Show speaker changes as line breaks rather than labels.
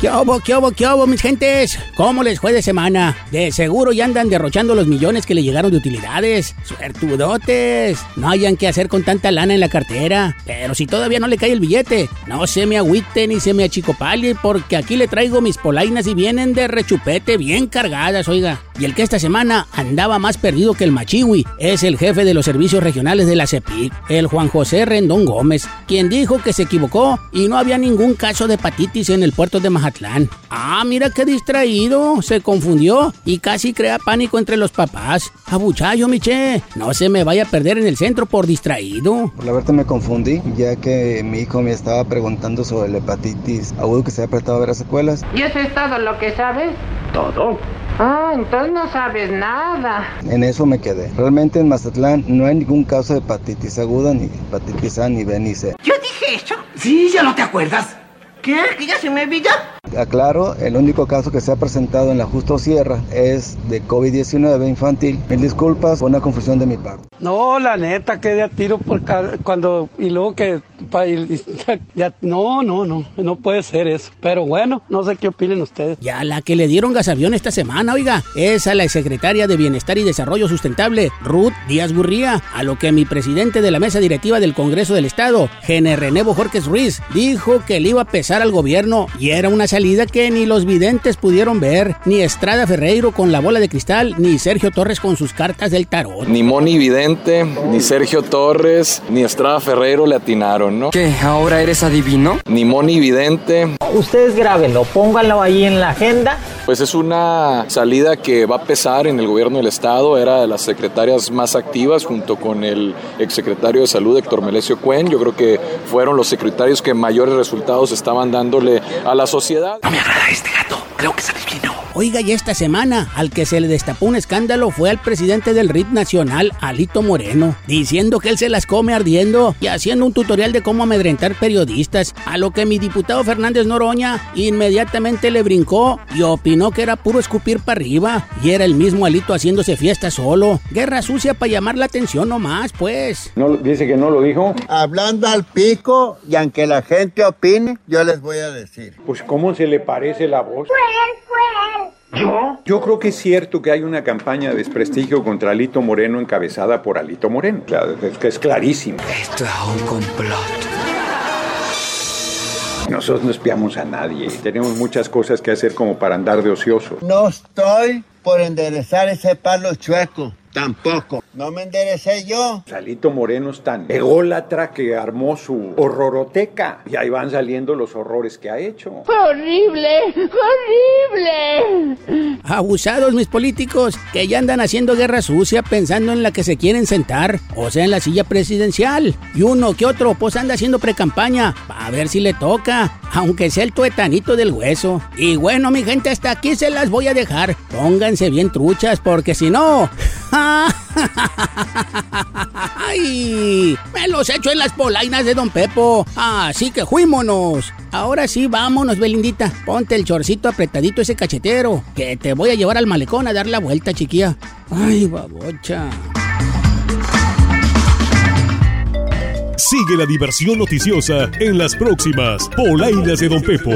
¿Qué hubo, qué hubo, qué mis gentes? ¿Cómo les fue de semana? De seguro ya andan derrochando los millones que le llegaron de utilidades. Suertudotes. No hayan que hacer con tanta lana en la cartera. Pero si todavía no le cae el billete, no se me agüite ni se me achicopale, porque aquí le traigo mis polainas y vienen de rechupete bien cargadas, oiga. Y el que esta semana andaba más perdido que el machiwi es el jefe de los servicios regionales de la CEPIC, el Juan José Rendón Gómez, quien dijo que se equivocó y no había ningún caso de hepatitis en el puerto de Mazatlán. Ah, mira qué distraído, se confundió y casi crea pánico entre los papás. Abuchayo, miche, no se me vaya a perder en el centro por distraído.
Por la verdad me confundí, ya que mi hijo me estaba preguntando sobre la hepatitis agudo que se ha prestado a ver las secuelas.
¿Y eso es todo lo que sabes?
Todo.
Ah, entonces no sabes nada.
En eso me quedé. Realmente en Mazatlán no hay ningún caso de hepatitis aguda, ni hepatitis A, ni B, ni C.
¿Yo dije eso? Sí, ya no te acuerdas. ¿Qué? ¿Que ya se me olvidó?
Aclaro, el único caso que se ha presentado en la Justo Sierra es de COVID-19 infantil. Mil disculpas una confusión de mi parte.
No, la neta, que de a tiro por ca- cuando y luego que pa- y- ya- no, no, no, no puede ser eso. Pero bueno, no sé qué opinen ustedes.
Ya la que le dieron gasavión esta semana, oiga, es a la secretaria de Bienestar y Desarrollo Sustentable, Ruth Díaz Gurría, a lo que mi presidente de la mesa directiva del Congreso del Estado, Gene René Bojorquez Ruiz, dijo que le iba a pesar al gobierno y era una salida que ni los videntes pudieron ver, ni Estrada Ferreiro con la bola de cristal, ni Sergio Torres con sus cartas del tarot.
Ni Moni Vidente, ni Sergio Torres, ni Estrada Ferreiro le atinaron, ¿no?
¿Qué? ¿Ahora eres adivino?
Ni Moni Vidente.
Ustedes grábenlo, pónganlo ahí en la agenda.
Pues es una salida que va a pesar en el gobierno del Estado. Era de las secretarias más activas junto con el exsecretario de Salud, Héctor Melesio Cuen. Yo creo que fueron los secretarios que mayores resultados estaban dándole a la sociedad.
No me agrada este gato. Creo que se adivino.
Oiga, y esta semana al que se le destapó un escándalo fue al presidente del RIT Nacional, Alito Moreno, diciendo que él se las come ardiendo y haciendo un tutorial de cómo amedrentar periodistas, a lo que mi diputado Fernández Noroña inmediatamente le brincó y opinó que era puro escupir para arriba y era el mismo Alito haciéndose fiesta solo. Guerra sucia para llamar la atención nomás, pues.
No, dice que no lo dijo.
Hablando al pico y aunque la gente opine, yo les voy a decir.
Pues cómo se le parece la voz. ¿Yo? Yo creo que es cierto que hay una campaña de desprestigio contra Alito Moreno encabezada por Alito Moreno. Claro, es que es clarísimo.
Esto es un complot.
Nosotros no espiamos a nadie. Tenemos muchas cosas que hacer como para andar de ocioso.
No estoy por enderezar ese palo chueco. Tampoco. No me enderecé yo.
Alito Moreno es tan ególatra que armó su horroroteca. Y ahí van saliendo los horrores que ha hecho.
Fue horrible, horrible.
Abusados mis políticos, que ya andan haciendo guerra sucia pensando en la que se quieren sentar, o sea, en la silla presidencial. Y uno que otro, pues anda haciendo precampaña, a ver si le toca, aunque sea el tuetanito del hueso. Y bueno, mi gente, hasta aquí se las voy a dejar. Pónganse bien truchas, porque si no... ¡Ay! Me los echo en las polainas de Don Pepo. Así que fuímonos. Ahora sí, vámonos, Belindita. Ponte el chorcito apretadito ese cachetero. Que te voy a llevar al malecón a dar la vuelta, chiquilla. Ay, babocha.
Sigue la diversión noticiosa en las próximas polainas de Don Pepo.